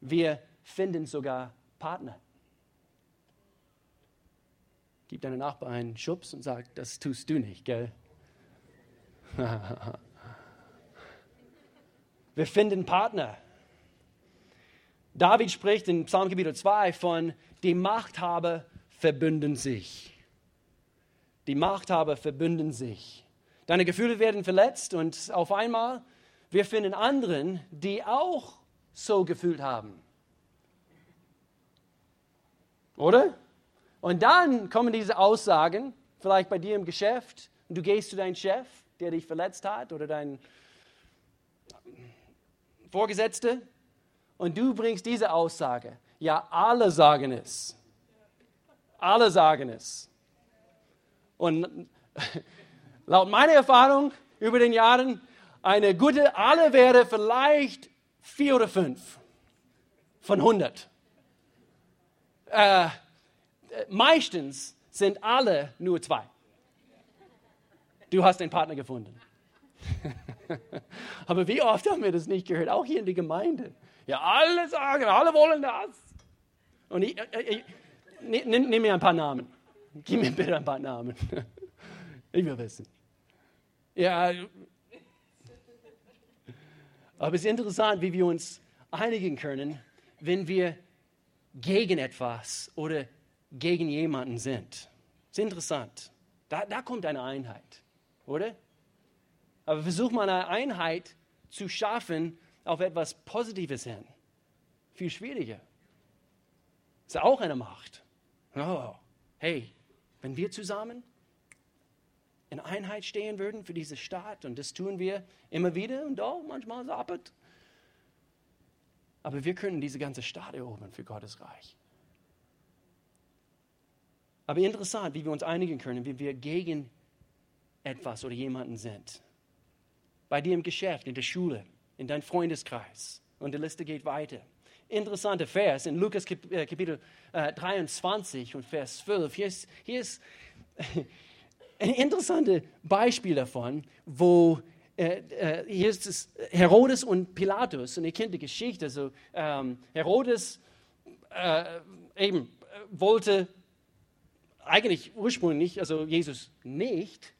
Wir finden sogar Partner. Gib deinem Nachbarn einen Schubs und sag, das tust du nicht, gell? Wir finden Partner. David spricht in Psalm Kapitel 2 von, die Machthaber verbünden sich. Die Machthaber verbünden sich. Deine Gefühle werden verletzt und auf einmal, wir finden anderen, die auch so gefühlt haben. Oder? Und dann kommen diese Aussagen, vielleicht bei dir im Geschäft, und du gehst zu deinem Chef, der dich verletzt hat, oder dein Vorgesetzte, und du bringst diese Aussage. Ja, alle sagen es. Alle sagen es. Und laut meiner Erfahrung über den Jahren, eine gute, alle wäre vielleicht vier oder fünf von 100. Äh, meistens sind alle nur zwei. Du hast einen Partner gefunden. Aber wie oft haben wir das nicht gehört? Auch hier in der Gemeinde. Ja, alle sagen, alle wollen das. Und ich, ich, ich nimm, nimm, mir ein paar Namen. Gib mir bitte ein paar Namen. Ich will wissen. Ja. Aber es ist interessant, wie wir uns einigen können, wenn wir gegen etwas oder gegen jemanden sind. Es ist interessant. Da, da kommt eine Einheit, oder? Aber versuch mal eine Einheit zu schaffen auf etwas Positives hin. Viel schwieriger. Ist auch eine Macht. Oh, hey, wenn wir zusammen in Einheit stehen würden für diese Stadt, und das tun wir immer wieder und auch manchmal sappert. Aber wir können diese ganze Stadt erobern für Gottes Reich. Aber interessant, wie wir uns einigen können, wie wir gegen etwas oder jemanden sind. Bei dir im Geschäft, in der Schule, in deinem Freundeskreis. Und die Liste geht weiter. Interessanter Vers in Lukas äh, Kapitel 23 äh, und Vers 12. Hier ist, hier ist ein interessantes Beispiel davon, wo äh, hier ist es Herodes und Pilatus und ihr kennt die Geschichte. Also, ähm, Herodes äh, eben wollte eigentlich ursprünglich, also Jesus nicht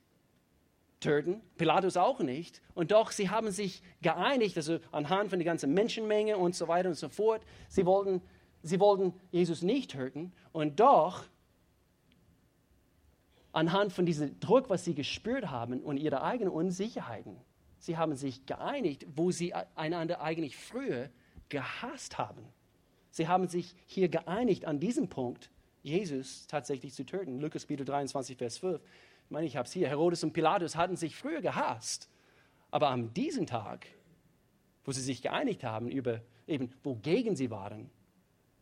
töten, Pilatus auch nicht. Und doch, sie haben sich geeinigt, also anhand von der ganzen Menschenmenge und so weiter und so fort. Sie wollten, sie wollten Jesus nicht töten. Und doch, anhand von diesem Druck, was sie gespürt haben und ihre eigenen Unsicherheiten, sie haben sich geeinigt, wo sie einander eigentlich früher gehasst haben. Sie haben sich hier geeinigt an diesem Punkt, Jesus tatsächlich zu töten. Lukas Kapitel 23, Vers 12. Ich meine, ich habe es hier. Herodes und Pilatus hatten sich früher gehasst. Aber an diesem Tag, wo sie sich geeinigt haben über eben, wogegen sie waren,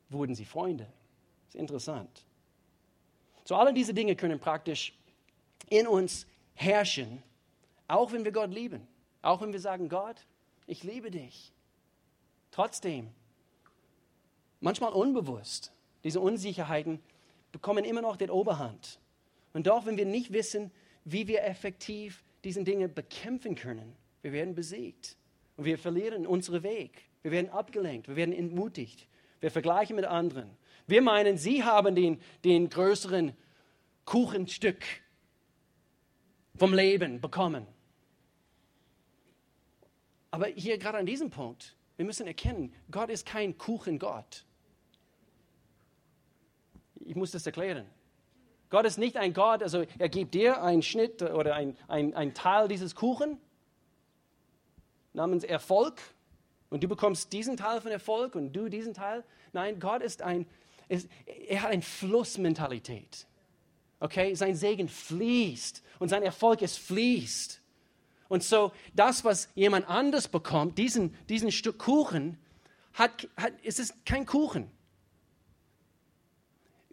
wurden sie Freunde. Das ist interessant. So, alle diese Dinge können praktisch in uns herrschen, auch wenn wir Gott lieben. Auch wenn wir sagen, Gott, ich liebe dich. Trotzdem, manchmal unbewusst, diese Unsicherheiten bekommen immer noch den Oberhand. Und doch, wenn wir nicht wissen, wie wir effektiv diese Dinge bekämpfen können, wir werden besiegt. Und wir verlieren unseren Weg. Wir werden abgelenkt. Wir werden entmutigt. Wir vergleichen mit anderen. Wir meinen, sie haben den, den größeren Kuchenstück vom Leben bekommen. Aber hier gerade an diesem Punkt, wir müssen erkennen, Gott ist kein Kuchengott. Ich muss das erklären. Gott ist nicht ein Gott, also er gibt dir einen Schnitt oder ein, ein, ein Teil dieses Kuchen namens Erfolg und du bekommst diesen Teil von Erfolg und du diesen Teil. Nein, Gott ist ein, ist, er hat eine Flussmentalität. Okay, sein Segen fließt und sein Erfolg ist fließt. Und so, das, was jemand anders bekommt, diesen, diesen Stück Kuchen, hat, hat, es ist kein Kuchen.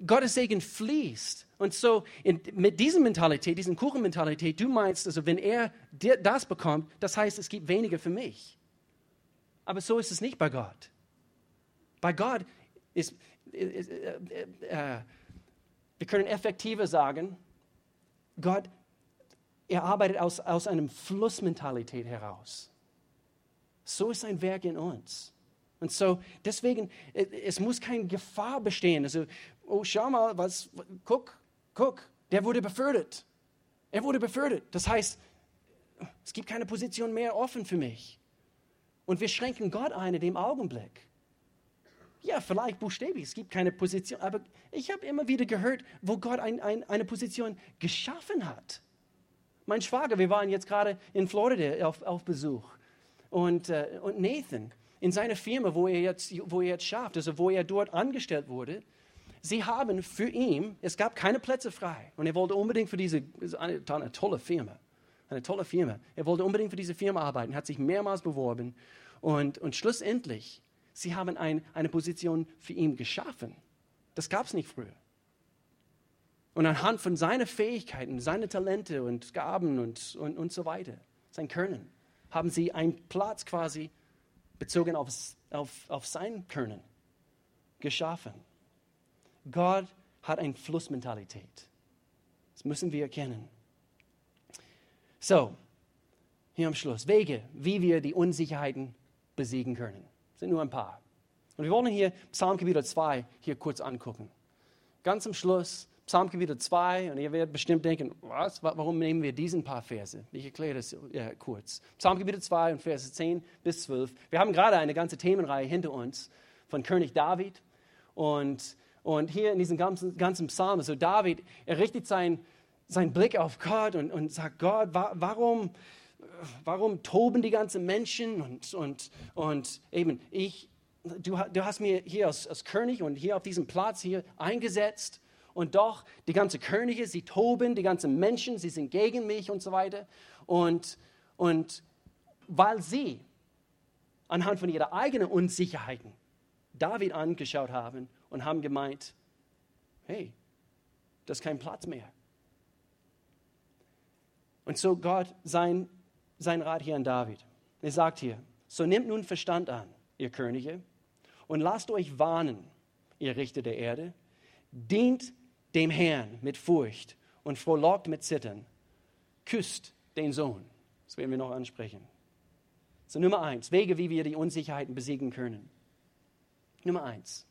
Gottes Segen fließt. Und so in, mit dieser Mentalität, dieser Kuchenmentalität, du meinst, also wenn er das bekommt, das heißt, es gibt weniger für mich. Aber so ist es nicht bei Gott. Bei Gott ist, ist äh, äh, äh, wir können effektiver sagen, Gott, er arbeitet aus, aus einer Flussmentalität heraus. So ist sein Werk in uns. Und so, deswegen, es muss keine Gefahr bestehen. Also, oh, schau mal, was, guck, guck, der wurde befördert. Er wurde befördert. Das heißt, es gibt keine Position mehr offen für mich. Und wir schränken Gott ein in dem Augenblick. Ja, vielleicht buchstäblich, es gibt keine Position, aber ich habe immer wieder gehört, wo Gott ein, ein, eine Position geschaffen hat. Mein Schwager, wir waren jetzt gerade in Florida auf, auf Besuch. Und, äh, und Nathan, in seiner Firma, wo er, jetzt, wo er jetzt schafft, also wo er dort angestellt wurde, Sie haben für ihn, es gab keine Plätze frei. Und er wollte unbedingt für diese, eine, eine tolle Firma, eine tolle Firma. Er wollte unbedingt für diese Firma arbeiten, hat sich mehrmals beworben. Und, und schlussendlich, sie haben ein, eine Position für ihn geschaffen. Das gab es nicht früher. Und anhand von seinen Fähigkeiten, seinen Talente und Gaben und, und, und so weiter, sein Können, haben sie einen Platz quasi bezogen auf, auf, auf sein Können geschaffen. Gott hat eine Flussmentalität. Das müssen wir erkennen. So, hier am Schluss. Wege, wie wir die Unsicherheiten besiegen können. Das sind nur ein paar. Und wir wollen hier Psalm Kapitel 2 hier kurz angucken. Ganz am Schluss, Psalm Kapitel 2, und ihr werdet bestimmt denken, was, warum nehmen wir diesen paar Verse? Ich erkläre das ja, kurz. Psalm Kapitel 2 und Verse 10 bis 12. Wir haben gerade eine ganze Themenreihe hinter uns von König David und und hier in diesem ganzen, ganzen Psalm, also David, er richtet seinen sein Blick auf Gott und, und sagt, Gott, wa warum, warum toben die ganzen Menschen? Und, und, und eben, ich, du, du hast mir hier als, als König und hier auf diesem Platz hier eingesetzt. Und doch, die ganzen Könige, sie toben, die ganzen Menschen, sie sind gegen mich und so weiter. Und, und weil sie anhand von ihrer eigenen Unsicherheiten David angeschaut haben und haben gemeint, hey, das ist kein Platz mehr. Und so Gott sein, sein Rat hier an David. Er sagt hier, so nehmt nun Verstand an, ihr Könige, und lasst euch warnen, ihr Richter der Erde, dient dem Herrn mit Furcht und frohlockt mit Zittern, küsst den Sohn. Das werden wir noch ansprechen. So Nummer eins, Wege, wie wir die Unsicherheiten besiegen können. Nummer eins,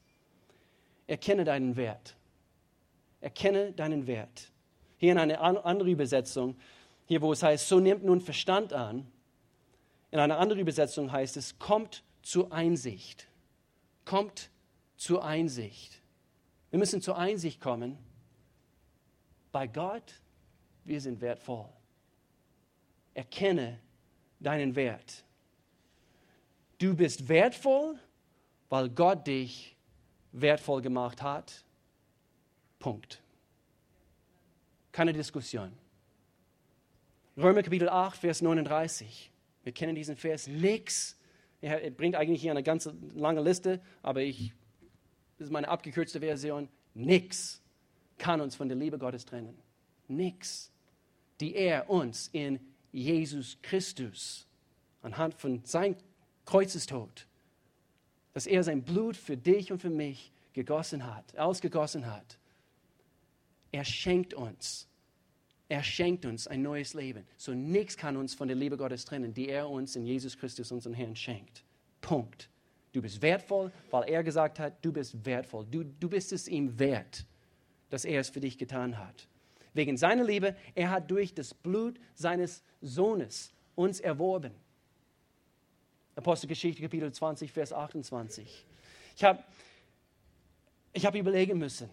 erkenne deinen Wert. Erkenne deinen Wert. Hier in einer anderen Übersetzung, hier wo es heißt, so nimmt nun Verstand an, in einer anderen Übersetzung heißt es, kommt zur Einsicht. Kommt zur Einsicht. Wir müssen zur Einsicht kommen, bei Gott, wir sind wertvoll. Erkenne deinen Wert. Du bist wertvoll, weil Gott dich wertvoll gemacht hat. Punkt. Keine Diskussion. Römer Kapitel 8, Vers 39. Wir kennen diesen Vers. Nix. Er bringt eigentlich hier eine ganz lange Liste, aber ich, das ist meine abgekürzte Version. Nix kann uns von der Liebe Gottes trennen. Nix. Die er uns in Jesus Christus anhand von seinem Kreuzestod, dass er sein Blut für dich und für mich gegossen hat, ausgegossen hat. Er schenkt uns, er schenkt uns ein neues Leben. So nichts kann uns von der Liebe Gottes trennen, die er uns in Jesus Christus, unseren Herrn, schenkt. Punkt. Du bist wertvoll, weil er gesagt hat, du bist wertvoll. Du, du bist es ihm wert, dass er es für dich getan hat. Wegen seiner Liebe, er hat durch das Blut seines Sohnes uns erworben. Apostelgeschichte Kapitel 20, Vers 28. Ich habe ich hab überlegen müssen.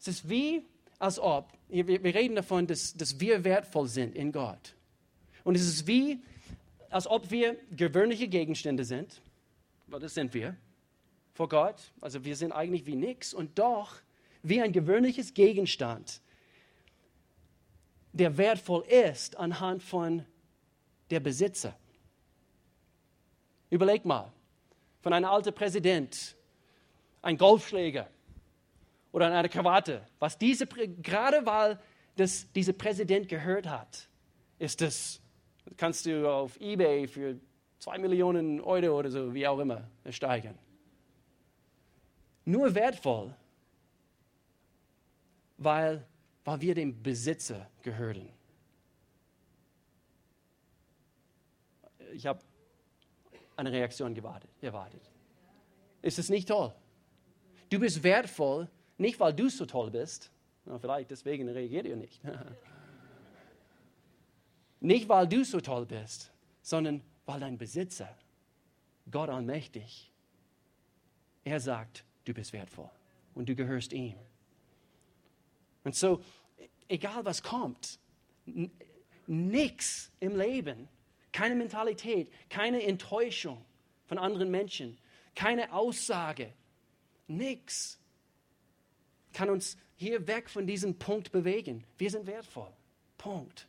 Es ist wie, als ob, wir, wir reden davon, dass, dass wir wertvoll sind in Gott. Und es ist wie, als ob wir gewöhnliche Gegenstände sind, weil das sind wir, vor Gott. Also wir sind eigentlich wie nichts und doch wie ein gewöhnliches Gegenstand, der wertvoll ist anhand von der Besitzer. Überleg mal, von einem alten Präsident, ein Golfschläger oder eine Krawatte, was diese, gerade weil das dieser Präsident gehört hat, ist das, kannst du auf Ebay für zwei Millionen Euro oder so, wie auch immer, steigern. Nur wertvoll, weil, weil wir dem Besitzer gehören. Ich habe eine Reaktion gewartet, erwartet. Ist es nicht toll? Du bist wertvoll, nicht weil du so toll bist, vielleicht deswegen reagiert ihr nicht. nicht weil du so toll bist, sondern weil dein Besitzer, Gott allmächtig, er sagt, du bist wertvoll und du gehörst ihm. Und so, egal was kommt, nichts im Leben keine Mentalität, keine Enttäuschung von anderen Menschen, keine Aussage, nichts kann uns hier weg von diesem Punkt bewegen. Wir sind wertvoll. Punkt.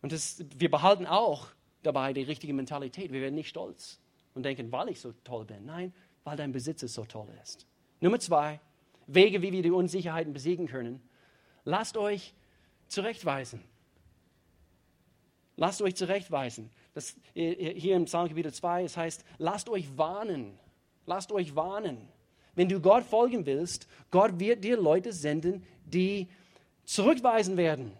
Und das, wir behalten auch dabei die richtige Mentalität. Wir werden nicht stolz und denken, weil ich so toll bin. Nein, weil dein Besitzer so toll ist. Nummer zwei, Wege, wie wir die Unsicherheiten besiegen können. Lasst euch zurechtweisen. Lasst euch zurechtweisen. Das, hier im Psalm Kapitel 2, es heißt, lasst euch warnen. Lasst euch warnen. Wenn du Gott folgen willst, Gott wird dir Leute senden, die zurückweisen werden.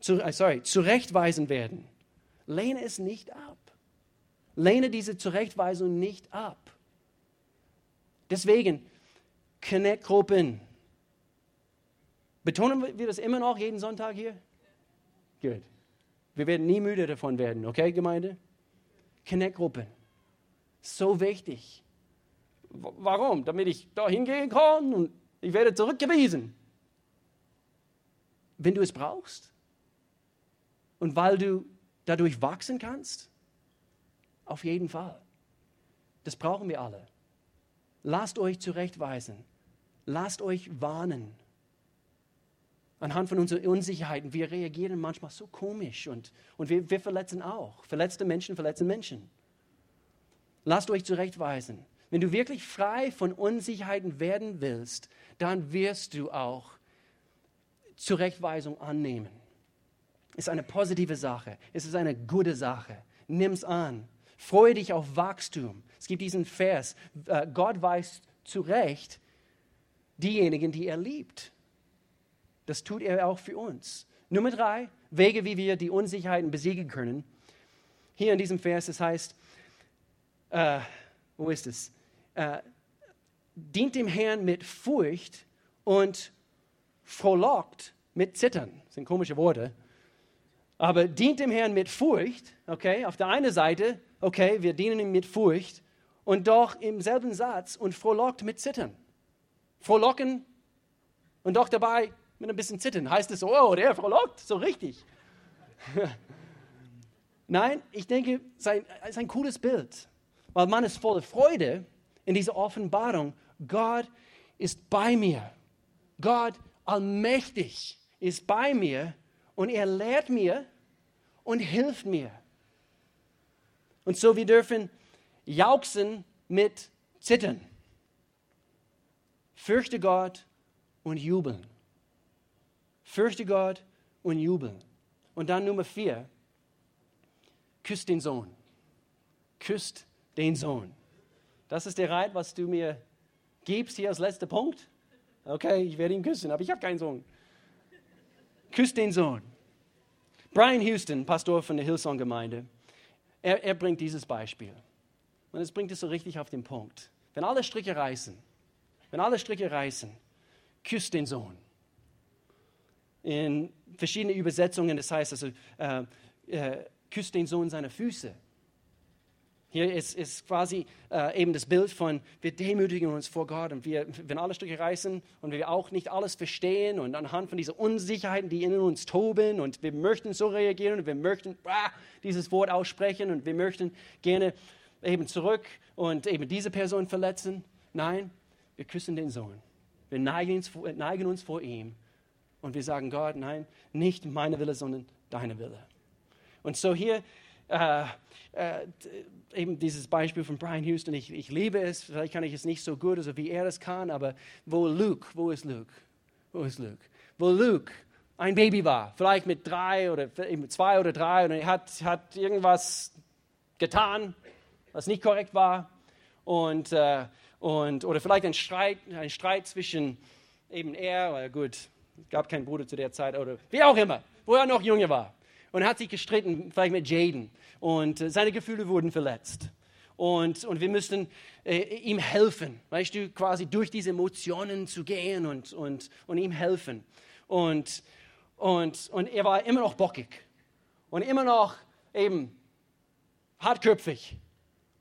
Zu, äh, sorry, zurechtweisen werden. Lehne es nicht ab. Lehne diese Zurechtweisung nicht ab. Deswegen, Connect-Gruppen. Betonen wir das immer noch jeden Sonntag hier? Gut. Wir werden nie müde davon werden, okay, Gemeinde? Connect-Gruppen. So wichtig. Warum? Damit ich da hingehen kann und ich werde zurückgewiesen. Wenn du es brauchst und weil du dadurch wachsen kannst, auf jeden Fall. Das brauchen wir alle. Lasst euch zurechtweisen. Lasst euch warnen anhand von unseren Unsicherheiten, wir reagieren manchmal so komisch und, und wir, wir verletzen auch. Verletzte Menschen verletzen Menschen. lasst euch zurechtweisen. Wenn du wirklich frei von Unsicherheiten werden willst, dann wirst du auch Zurechtweisung annehmen. Ist eine positive Sache. Es ist eine gute Sache. Nimm's an. Freue dich auf Wachstum. Es gibt diesen Vers, äh, Gott weist zurecht diejenigen, die er liebt. Das tut er auch für uns. Nummer drei, Wege, wie wir die Unsicherheiten besiegen können. Hier in diesem Vers, es heißt, äh, wo ist es? Äh, dient dem Herrn mit Furcht und frohlockt mit Zittern. Das sind komische Worte. Aber dient dem Herrn mit Furcht, okay, auf der einen Seite, okay, wir dienen ihm mit Furcht und doch im selben Satz und frohlockt mit Zittern. Frohlocken und doch dabei mit ein bisschen Zittern. Heißt es so, oh, der frohlockt, so richtig. Nein, ich denke, es ist ein cooles Bild, weil man ist voller Freude in dieser Offenbarung. Gott ist bei mir. Gott allmächtig ist bei mir und er lehrt mir und hilft mir. Und so wir dürfen jauchzen mit Zittern. Fürchte Gott und jubeln. Fürchte Gott und jubeln. Und dann Nummer vier, küsst den Sohn. Küsst den Sohn. Das ist der Reit, was du mir gibst hier als letzter Punkt. Okay, ich werde ihn küssen, aber ich habe keinen Sohn. Küsst den Sohn. Brian Houston, Pastor von der Hillsong-Gemeinde, er, er bringt dieses Beispiel. Und es bringt es so richtig auf den Punkt. Wenn alle Stricke reißen, wenn alle Stricke reißen, küsst den Sohn. In verschiedenen Übersetzungen, das heißt also, äh, äh, küsst den Sohn seine Füße. Hier ist, ist quasi äh, eben das Bild von, wir demütigen uns vor Gott und wir, wenn alle Stücke reißen und wir auch nicht alles verstehen und anhand von diesen Unsicherheiten, die in uns toben und wir möchten so reagieren und wir möchten ah, dieses Wort aussprechen und wir möchten gerne eben zurück und eben diese Person verletzen. Nein, wir küssen den Sohn. Wir neigen uns, neigen uns vor ihm und wir sagen, Gott, nein, nicht meine Wille, sondern deine Wille. Und so hier äh, äh, eben dieses Beispiel von Brian Houston, ich, ich liebe es, vielleicht kann ich es nicht so gut, also wie er es kann, aber wo Luke, wo ist Luke? Wo ist Luke? Wo Luke ein Baby war, vielleicht mit drei oder zwei oder drei und er hat, hat irgendwas getan, was nicht korrekt war und, äh, und oder vielleicht ein Streit, ein Streit zwischen eben er, oder gut, es gab keinen Bruder zu der Zeit oder wie auch immer, wo er noch jünger war und hat sich gestritten, vielleicht mit Jaden. Und äh, seine Gefühle wurden verletzt. Und, und wir müssten äh, ihm helfen, weißt du, quasi durch diese Emotionen zu gehen und, und, und ihm helfen. Und, und, und er war immer noch bockig und immer noch eben hartköpfig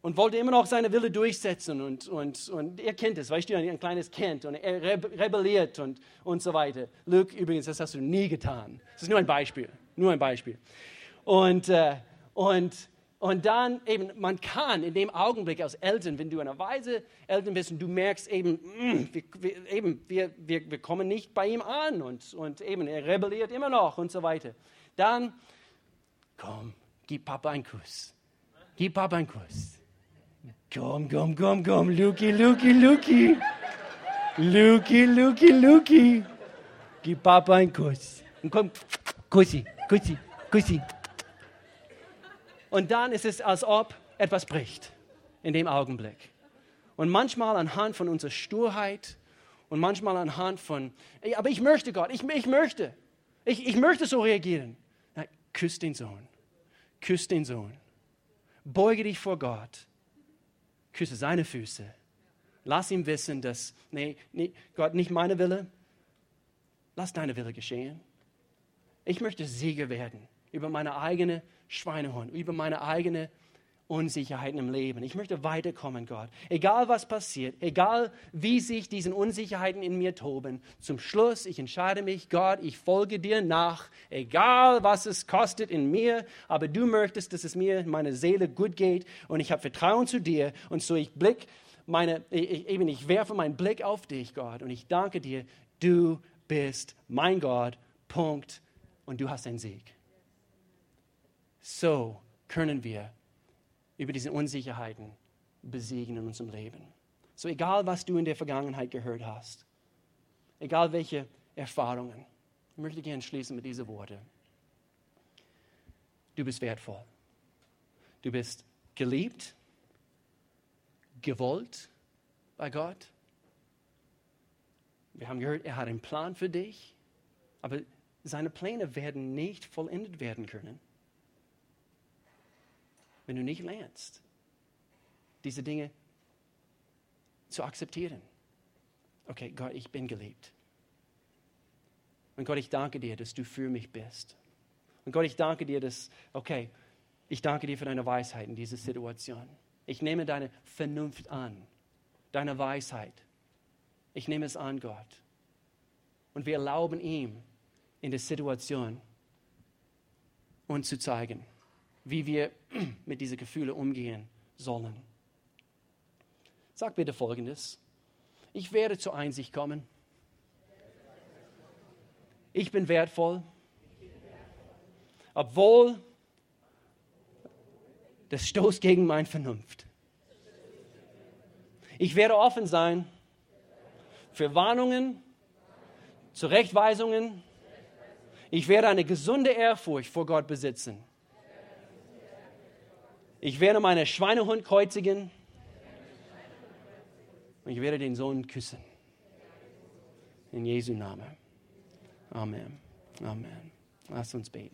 und wollte immer noch seine Wille durchsetzen. Und, und, und er kennt es, weißt du, ein kleines Kind und er rebelliert und, und so weiter. Luke, übrigens, das hast du nie getan. Das ist nur ein Beispiel. Nur ein Beispiel. Und, äh, und, und dann eben, man kann in dem Augenblick als Eltern, wenn du eine weise Eltern bist und du merkst eben, mh, mm, wir, wir, eben wir, wir, wir kommen nicht bei ihm an und, und eben, er rebelliert immer noch und so weiter. Dann, komm, gib Papa einen Kuss. Gib Papa einen Kuss. Komm, komm, komm, komm, Luki, Luki, Luki. Luki, Luki, Luki. Gib Papa einen Kuss. Und komm, Kussi. Kussi, Kussi. Und dann ist es, als ob etwas bricht in dem Augenblick. Und manchmal anhand von unserer Sturheit und manchmal anhand von, aber ich möchte Gott, ich, ich möchte, ich, ich möchte so reagieren. Na, küss den Sohn, küss den Sohn. Beuge dich vor Gott, küsse seine Füße. Lass ihm wissen, dass, nee, nee, Gott, nicht meine Wille, lass deine Wille geschehen. Ich möchte Sieger werden über meine eigene Schweinehund, über meine eigene Unsicherheiten im Leben. Ich möchte weiterkommen, Gott. Egal was passiert, egal wie sich diese Unsicherheiten in mir toben, zum Schluss, ich entscheide mich, Gott, ich folge dir nach, egal was es kostet in mir, aber du möchtest, dass es mir, meine Seele gut geht und ich habe Vertrauen zu dir und so ich blick meine, ich, eben ich werfe meinen Blick auf dich, Gott, und ich danke dir, du bist mein Gott, Punkt und du hast einen Sieg. So können wir über diese Unsicherheiten besiegen in unserem Leben. So egal, was du in der Vergangenheit gehört hast, egal welche Erfahrungen, ich möchte gerne schließen mit diesen Worten. Du bist wertvoll. Du bist geliebt, gewollt bei Gott. Wir haben gehört, er hat einen Plan für dich, aber seine Pläne werden nicht vollendet werden können, wenn du nicht lernst, diese Dinge zu akzeptieren. Okay, Gott, ich bin geliebt. Und Gott, ich danke dir, dass du für mich bist. Und Gott, ich danke dir, dass, okay, ich danke dir für deine Weisheit in dieser Situation. Ich nehme deine Vernunft an, deine Weisheit. Ich nehme es an, Gott. Und wir erlauben ihm in der Situation uns zu zeigen, wie wir mit diesen Gefühlen umgehen sollen. Sag bitte Folgendes. Ich werde zur Einsicht kommen. Ich bin wertvoll, obwohl das stoßt gegen meine Vernunft. Ich werde offen sein für Warnungen, Zurechtweisungen. Ich werde eine gesunde Ehrfurcht vor Gott besitzen. Ich werde meine Schweinehund kreuzigen. Und ich werde den Sohn küssen. In Jesu Namen. Amen. Amen. Lass uns beten.